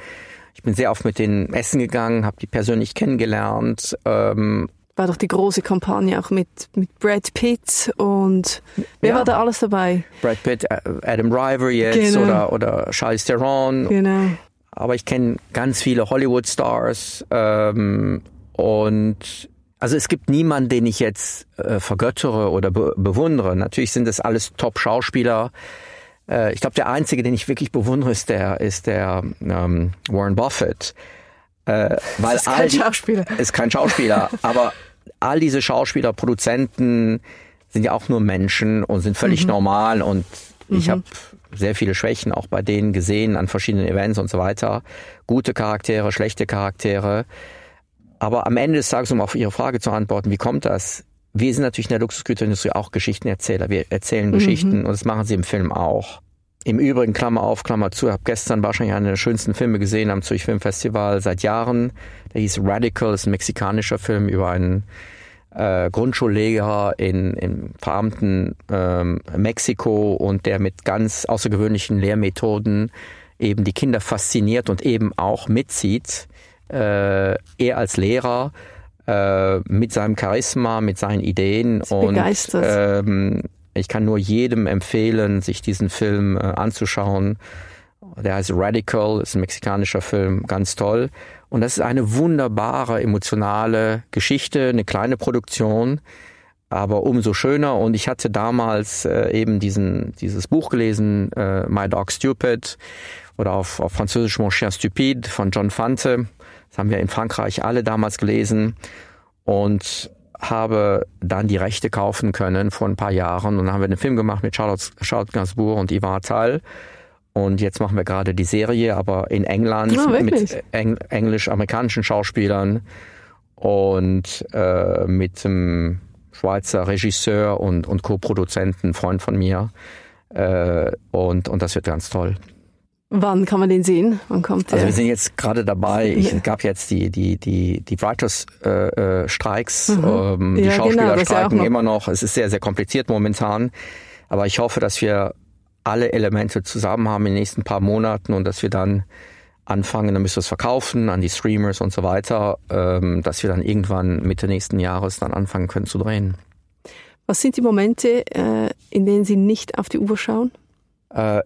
Ich bin sehr oft mit denen essen gegangen, habe die persönlich kennengelernt. Ähm, war doch die große Kampagne auch mit, mit Brad Pitt und wer ja. war da alles dabei? Brad Pitt, Adam Driver jetzt genau. oder, oder Charles Theron. Genau. Aber ich kenne ganz viele Hollywood-Stars ähm, und Also es gibt niemanden, den ich jetzt äh, vergöttere oder be bewundere. Natürlich sind das alles Top-Schauspieler. Äh, ich glaube, der einzige, den ich wirklich bewundere, ist der, ist der ähm, Warren Buffett. Äh, weil ist kein die, Schauspieler. Ist kein Schauspieler, aber all diese Schauspieler, Produzenten sind ja auch nur Menschen und sind völlig mhm. normal und mhm. ich habe sehr viele Schwächen auch bei denen gesehen an verschiedenen Events und so weiter. Gute Charaktere, schlechte Charaktere. Aber am Ende des Tages, um auf Ihre Frage zu antworten, wie kommt das? Wir sind natürlich in der Luxusgüterindustrie auch Geschichtenerzähler. Wir erzählen mhm. Geschichten und das machen sie im Film auch. Im Übrigen, Klammer auf, Klammer zu, habe gestern wahrscheinlich einen der schönsten Filme gesehen am Zürich Filmfestival seit Jahren. Der hieß Radical, ist ein mexikanischer Film über einen äh, Grundschullehrer in, im verarmten ähm, Mexiko und der mit ganz außergewöhnlichen Lehrmethoden eben die Kinder fasziniert und eben auch mitzieht. Äh, er als Lehrer äh, mit seinem Charisma, mit seinen Ideen und ähm, ich kann nur jedem empfehlen, sich diesen Film äh, anzuschauen. Der heißt Radical, ist ein mexikanischer Film, ganz toll. Und das ist eine wunderbare emotionale Geschichte, eine kleine Produktion, aber umso schöner. Und ich hatte damals äh, eben diesen, dieses Buch gelesen, äh, My Dog Stupid, oder auf, auf Französisch Mon Chien Stupide von John Fante. Das haben wir in Frankreich alle damals gelesen und habe dann die Rechte kaufen können vor ein paar Jahren. Und dann haben wir einen Film gemacht mit Charlotte, Gainsbourg und Yvan Attal. Und jetzt machen wir gerade die Serie, aber in England oh, mit Eng englisch-amerikanischen Schauspielern und äh, mit einem Schweizer Regisseur und, und Co-Produzenten, Freund von mir. Äh, und, und das wird ganz toll. Wann kann man den sehen? Wann kommt der? Also wir sind jetzt gerade dabei. Ich gab jetzt die die die die Writers äh, äh Streiks. Mhm. Ähm, die ja, Schauspieler genau, streiken noch. immer noch. Es ist sehr sehr kompliziert momentan. Aber ich hoffe, dass wir alle Elemente zusammen haben in den nächsten paar Monaten und dass wir dann anfangen, dann müssen wir es verkaufen an die Streamers und so weiter, ähm, dass wir dann irgendwann Mitte nächsten Jahres dann anfangen können zu drehen. Was sind die Momente, äh, in denen Sie nicht auf die Uhr schauen? Äh,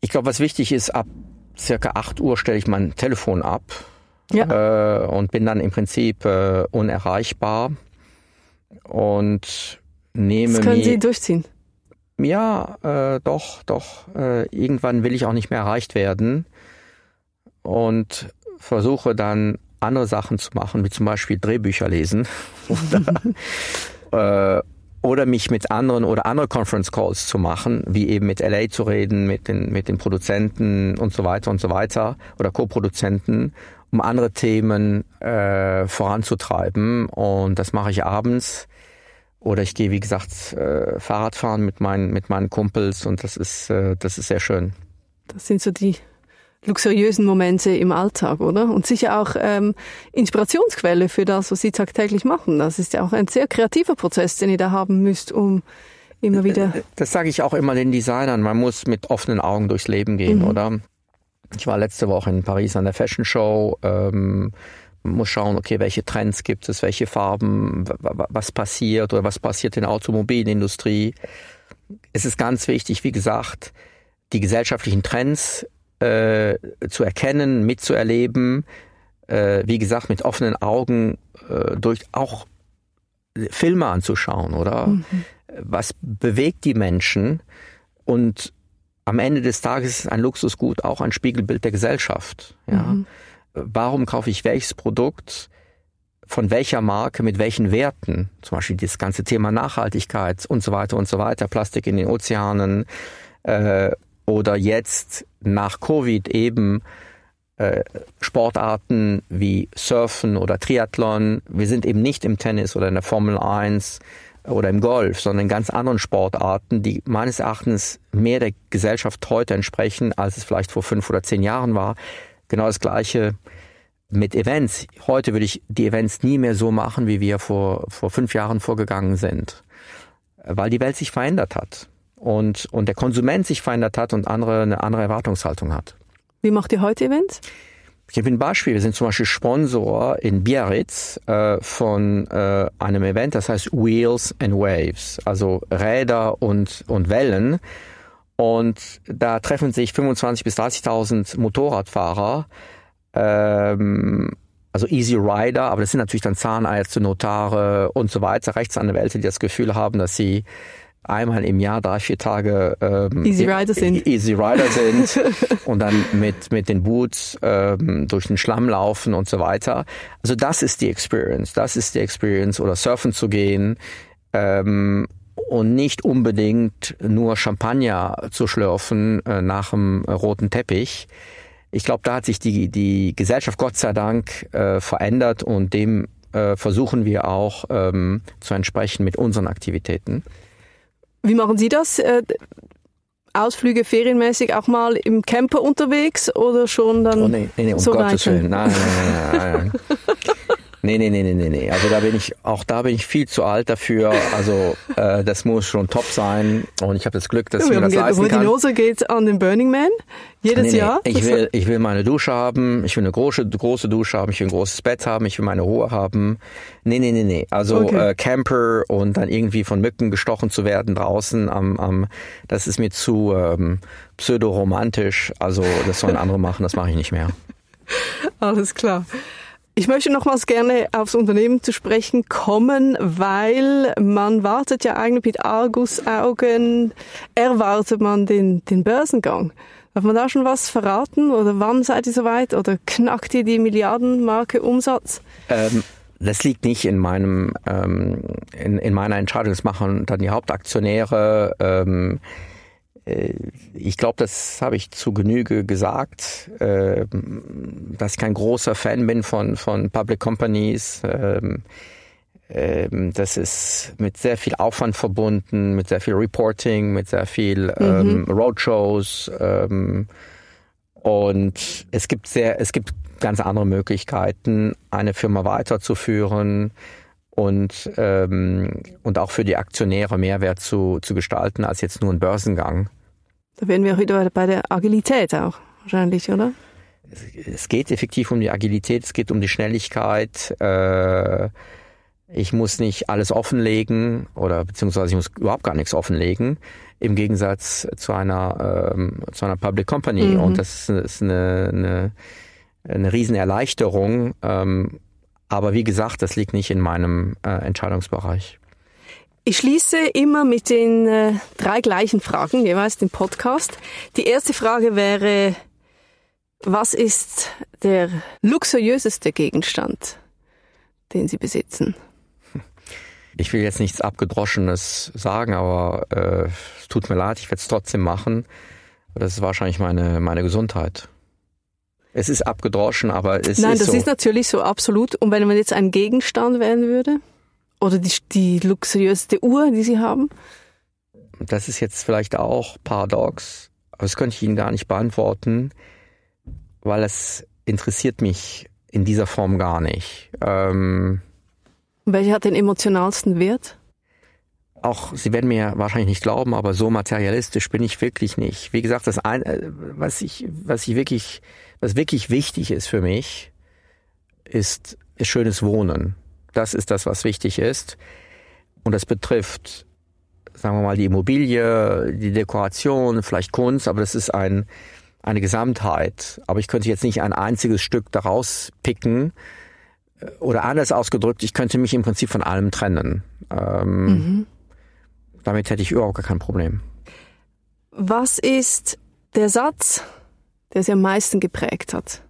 ich glaube, was wichtig ist, ab circa 8 Uhr stelle ich mein Telefon ab ja. äh, und bin dann im Prinzip unerreichbar und nehme das können Sie durchziehen? Ja, äh, doch, doch. Äh, irgendwann will ich auch nicht mehr erreicht werden und versuche dann andere Sachen zu machen, wie zum Beispiel Drehbücher lesen oder, äh, oder mich mit anderen oder andere Conference Calls zu machen, wie eben mit LA zu reden, mit den, mit den Produzenten und so weiter und so weiter oder Co-Produzenten, um andere Themen äh, voranzutreiben. Und das mache ich abends. Oder ich gehe, wie gesagt, äh, Fahrrad fahren mit meinen, mit meinen Kumpels und das ist, äh, das ist sehr schön. Das sind so die luxuriösen Momente im Alltag, oder? Und sicher auch ähm, Inspirationsquelle für das, was Sie tagtäglich machen. Das ist ja auch ein sehr kreativer Prozess, den ihr da haben müsst, um immer äh, wieder. Das sage ich auch immer den Designern. Man muss mit offenen Augen durchs Leben gehen, mhm. oder? Ich war letzte Woche in Paris an der Fashion Show. Ähm, muss schauen, okay, welche Trends gibt es, welche Farben, was passiert oder was passiert in der Automobilindustrie. Es ist ganz wichtig, wie gesagt, die gesellschaftlichen Trends äh, zu erkennen, mitzuerleben, äh, wie gesagt, mit offenen Augen äh, durch auch Filme anzuschauen, oder? Mhm. Was bewegt die Menschen? Und am Ende des Tages ist ein Luxusgut auch ein Spiegelbild der Gesellschaft. Ja? Mhm. Warum kaufe ich welches Produkt? Von welcher Marke, mit welchen Werten? Zum Beispiel das ganze Thema Nachhaltigkeit und so weiter und so weiter, Plastik in den Ozeanen, äh, oder jetzt nach Covid eben äh, Sportarten wie Surfen oder Triathlon. Wir sind eben nicht im Tennis oder in der Formel 1 oder im Golf, sondern in ganz anderen Sportarten, die meines Erachtens mehr der Gesellschaft heute entsprechen, als es vielleicht vor fünf oder zehn Jahren war. Genau das Gleiche mit Events. Heute würde ich die Events nie mehr so machen, wie wir vor, vor fünf Jahren vorgegangen sind, weil die Welt sich verändert hat und, und der Konsument sich verändert hat und andere, eine andere Erwartungshaltung hat. Wie macht ihr heute Events? Ich gebe ein Beispiel. Wir sind zum Beispiel Sponsor in Biarritz äh, von äh, einem Event, das heißt Wheels and Waves, also Räder und, und Wellen. Und da treffen sich 25.000 bis 30.000 Motorradfahrer ähm, also Easy Rider, aber das sind natürlich dann Zahnärzte, Notare und so weiter, Rechtsanwälte, die das Gefühl haben, dass sie einmal im Jahr drei, vier Tage ähm, Easy Rider sind, Easy Rider sind und dann mit, mit den Boots ähm, durch den Schlamm laufen und so weiter. Also das ist die Experience, das ist die Experience oder surfen zu gehen ähm, und nicht unbedingt nur Champagner zu schlürfen äh, nach dem roten Teppich. Ich glaube, da hat sich die, die Gesellschaft Gott sei Dank äh, verändert und dem äh, versuchen wir auch ähm, zu entsprechen mit unseren Aktivitäten. Wie machen Sie das? Äh, Ausflüge ferienmäßig auch mal im Camper unterwegs oder schon dann? Oh nee, nee, nee um so Gottes Willen. Nein, nein, nein, nein. nein. Nee, nee, nee, nee, nee, nee. Also da bin ich, auch da bin ich viel zu alt dafür. Also äh, das muss schon top sein. Und ich habe das Glück, dass ja, ich mir das leisten kann. Hose geht an den Burning Man jedes nee, nee, Jahr. Ich will, ich will meine Dusche haben. Ich will eine große, große Dusche haben. Ich will ein großes Bett haben. Ich will meine Ruhe haben. Nee, nee, nee, nee. Also okay. äh, Camper und dann irgendwie von Mücken gestochen zu werden draußen am, am das ist mir zu ähm, pseudo-romantisch. Also das sollen andere machen. Das mache ich nicht mehr. Alles klar. Ich möchte nochmals gerne aufs Unternehmen zu sprechen kommen, weil man wartet ja eigentlich mit Argusaugen, erwartet man den, den Börsengang. Darf man da schon was verraten oder wann seid ihr soweit oder knackt ihr die Milliardenmarke Umsatz? Ähm, das liegt nicht in meinem ähm, in, in meiner Entscheidung. Das machen dann die Hauptaktionäre. Ähm, äh, ich glaube, das habe ich zu Genüge gesagt, äh, dass ich kein großer Fan bin von, von Public Companies. Ähm, ähm, das ist mit sehr viel Aufwand verbunden, mit sehr viel Reporting, mit sehr viel ähm, mhm. Roadshows. und es gibt sehr, es gibt ganz andere Möglichkeiten, eine Firma weiterzuführen und, ähm, und auch für die Aktionäre Mehrwert zu, zu gestalten als jetzt nur ein Börsengang. Da wären wir wieder bei der Agilität auch wahrscheinlich, oder? Es geht effektiv um die Agilität, es geht um die Schnelligkeit. Äh, ich muss nicht alles offenlegen oder beziehungsweise ich muss überhaupt gar nichts offenlegen im Gegensatz zu einer ähm, zu einer Public Company mhm. und das ist eine, eine, eine Riesenerleichterung. Ähm, aber wie gesagt, das liegt nicht in meinem äh, Entscheidungsbereich. Ich schließe immer mit den äh, drei gleichen Fragen, jeweils den Podcast. Die erste Frage wäre, was ist der luxuriöseste Gegenstand, den Sie besitzen? Ich will jetzt nichts Abgedroschenes sagen, aber äh, es tut mir leid, ich werde es trotzdem machen. Das ist wahrscheinlich meine, meine Gesundheit. Es ist abgedroschen, aber es Nein, ist das so. ist natürlich so, absolut. Und wenn man jetzt ein Gegenstand werden würde? Oder die, die luxuriöste Uhr, die Sie haben? Das ist jetzt vielleicht auch paradox, aber das könnte ich Ihnen gar nicht beantworten, weil es interessiert mich in dieser Form gar nicht. Ähm, Welche hat den emotionalsten Wert? Auch, Sie werden mir wahrscheinlich nicht glauben, aber so materialistisch bin ich wirklich nicht. Wie gesagt, das ein, äh, was ich, was ich wirklich, was wirklich wichtig ist für mich, ist, ist schönes Wohnen. Das ist das, was wichtig ist. Und das betrifft, sagen wir mal, die Immobilie, die Dekoration, vielleicht Kunst, aber das ist ein, eine Gesamtheit. Aber ich könnte jetzt nicht ein einziges Stück daraus picken. Oder anders ausgedrückt, ich könnte mich im Prinzip von allem trennen. Ähm, mhm. Damit hätte ich überhaupt gar kein Problem. Was ist der Satz, der Sie am meisten geprägt hat?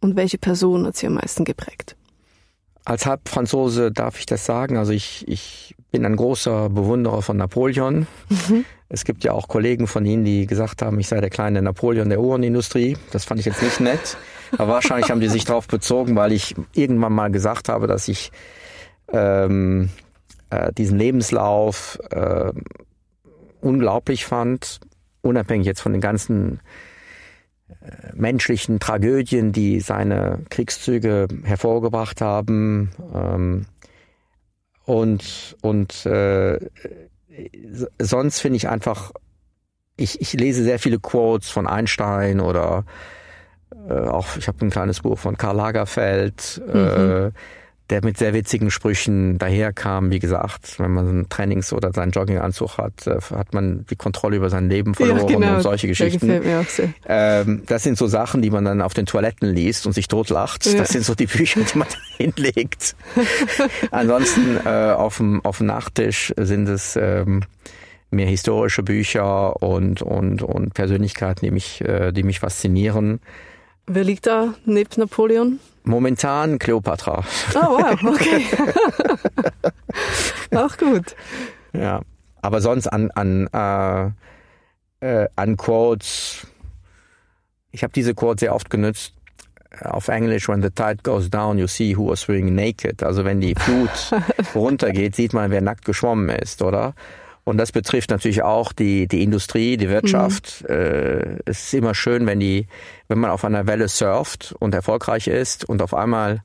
Und welche Person hat Sie am meisten geprägt? Als Halbfranzose darf ich das sagen. Also ich, ich bin ein großer Bewunderer von Napoleon. Mhm. Es gibt ja auch Kollegen von Ihnen, die gesagt haben, ich sei der kleine Napoleon der Uhrenindustrie. Das fand ich jetzt nicht nett. Aber wahrscheinlich haben die sich darauf bezogen, weil ich irgendwann mal gesagt habe, dass ich ähm, äh, diesen Lebenslauf äh, unglaublich fand, unabhängig jetzt von den ganzen menschlichen Tragödien, die seine Kriegszüge hervorgebracht haben. Ähm, und und äh, sonst finde ich einfach, ich, ich lese sehr viele Quotes von Einstein oder äh, auch, ich habe ein kleines Buch von Karl Lagerfeld. Mhm. Äh, der mit sehr witzigen Sprüchen daherkam. Wie gesagt, wenn man ein Trainings- oder seinen Jogginganzug hat, äh, hat man die Kontrolle über sein Leben verloren ja, genau. und solche Geschichten. Ähm, das sind so Sachen, die man dann auf den Toiletten liest und sich totlacht. Ja. Das sind so die Bücher, die man da hinlegt. Ansonsten äh, auf, dem, auf dem Nachttisch sind es ähm, mehr historische Bücher und, und, und Persönlichkeiten, die mich, äh, die mich faszinieren. Wer liegt da neben Napoleon? Momentan Cleopatra. Oh wow, okay. Auch gut. Ja, aber sonst an an äh, äh, an Quotes. Ich habe diese Quote sehr oft genutzt. Auf Englisch, when the tide goes down, you see who was swimming naked. Also wenn die Flut runtergeht, sieht man, wer nackt geschwommen ist, oder? Und das betrifft natürlich auch die, die Industrie, die Wirtschaft. Mhm. Äh, es ist immer schön, wenn die, wenn man auf einer Welle surft und erfolgreich ist und auf einmal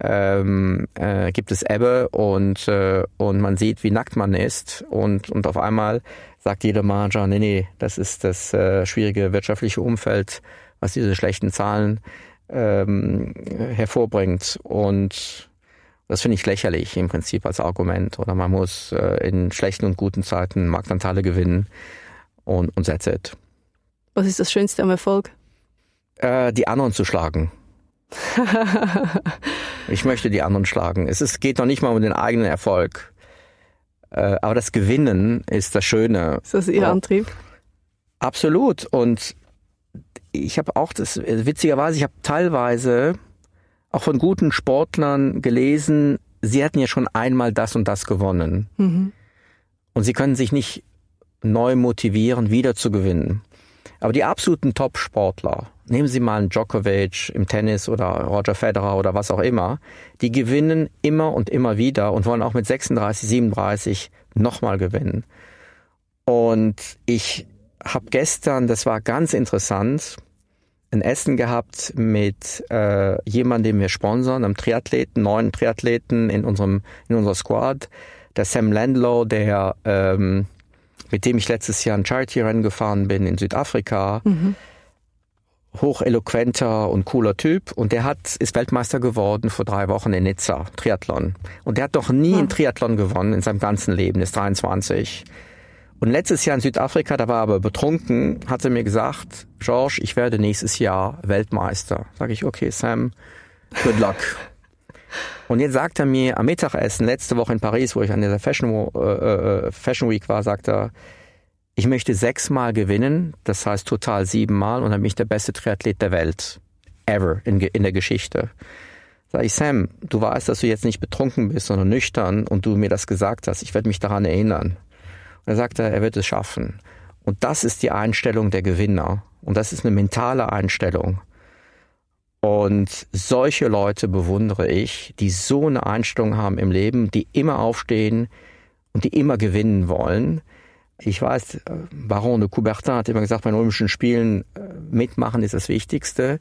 ähm, äh, gibt es Ebbe und, äh, und man sieht, wie nackt man ist und, und auf einmal sagt jeder Manager, nee, nee, das ist das äh, schwierige wirtschaftliche Umfeld, was diese schlechten Zahlen ähm, hervorbringt. Und das finde ich lächerlich im Prinzip als Argument. Oder man muss äh, in schlechten und guten Zeiten Marktanteile gewinnen und, und that's it. Was ist das Schönste am Erfolg? Äh, die anderen zu schlagen. ich möchte die anderen schlagen. Es ist, geht noch nicht mal um den eigenen Erfolg. Äh, aber das Gewinnen ist das Schöne. Ist das Ihr Antrieb? Absolut. Und ich habe auch das, witzigerweise, ich habe teilweise auch von guten Sportlern gelesen, sie hatten ja schon einmal das und das gewonnen. Mhm. Und sie können sich nicht neu motivieren, wieder zu gewinnen. Aber die absoluten Top-Sportler, nehmen Sie mal einen Djokovic im Tennis oder Roger Federer oder was auch immer, die gewinnen immer und immer wieder und wollen auch mit 36, 37 nochmal gewinnen. Und ich habe gestern, das war ganz interessant, ein Essen gehabt mit äh, jemandem, den wir sponsern, einem Triathleten, neuen Triathleten in unserem in unserer Squad, der Sam Landlow, der ähm, mit dem ich letztes Jahr ein Charity-Rennen gefahren bin in Südafrika. Mhm. Hocheloquenter und cooler Typ. Und der hat, ist Weltmeister geworden vor drei Wochen in Nizza, Triathlon. Und der hat doch nie ja. einen Triathlon gewonnen in seinem ganzen Leben, ist 23. Und letztes Jahr in Südafrika, da war er aber betrunken, hat er mir gesagt, George, ich werde nächstes Jahr Weltmeister. Sag ich, okay, Sam, good luck. Und jetzt sagt er mir am Mittagessen, letzte Woche in Paris, wo ich an dieser Fashion, äh, äh, Fashion Week war, sagt er, ich möchte sechsmal gewinnen, das heißt total siebenmal und dann bin ich der beste Triathlet der Welt. Ever in, in der Geschichte. Sag ich, Sam, du weißt, dass du jetzt nicht betrunken bist, sondern nüchtern und du mir das gesagt hast. Ich werde mich daran erinnern. Und er sagte, er wird es schaffen. Und das ist die Einstellung der Gewinner. Und das ist eine mentale Einstellung. Und solche Leute bewundere ich, die so eine Einstellung haben im Leben, die immer aufstehen und die immer gewinnen wollen. Ich weiß, Baron de Coubertin hat immer gesagt, bei den Olympischen Spielen äh, mitmachen ist das Wichtigste.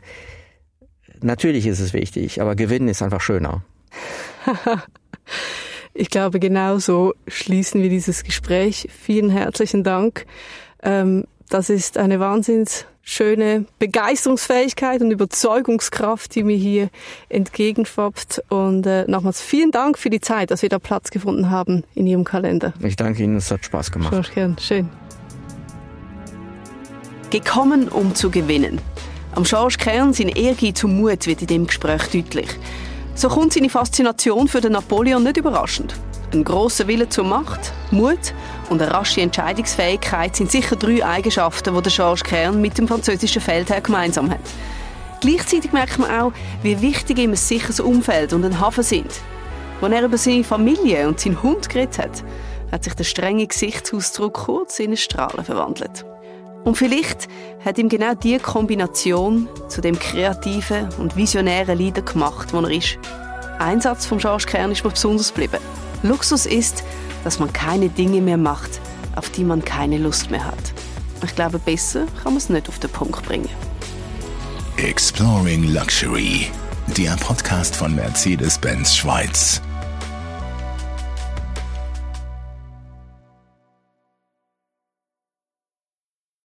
Natürlich ist es wichtig, aber gewinnen ist einfach schöner. Ich glaube, genau so schließen wir dieses Gespräch. Vielen herzlichen Dank. Ähm, das ist eine wahnsinns schöne Begeisterungsfähigkeit und Überzeugungskraft, die mir hier entgegenschwappt. Und äh, nochmals vielen Dank für die Zeit, dass wir da Platz gefunden haben in Ihrem Kalender. Ich danke Ihnen, es hat Spaß gemacht. Schön. schön. Gekommen, um zu gewinnen. Am George Kern sein Ehrgeiz und Mut wird in dem Gespräch deutlich. So kommt seine Faszination für den Napoleon nicht überraschend. Ein grosser Wille zur Macht, Mut und eine rasche Entscheidungsfähigkeit sind sicher drei Eigenschaften, die der Georges Kern mit dem französischen Feldherr gemeinsam hat. Gleichzeitig merkt man auch, wie wichtig ihm ein sicheres Umfeld und ein Hafen sind. Als er über seine Familie und seinen Hund geredet hat, hat sich der strenge Gesichtsausdruck kurz in eine Strahlen verwandelt. Und vielleicht hat ihm genau diese Kombination zu dem kreativen und visionären Leader gemacht, wo er ist. Ein Satz vom Georges Kern ist mir besonders geblieben. Luxus ist, dass man keine Dinge mehr macht, auf die man keine Lust mehr hat. Ich glaube, besser kann man es nicht auf den Punkt bringen. Exploring Luxury, der Podcast von Mercedes-Benz Schweiz.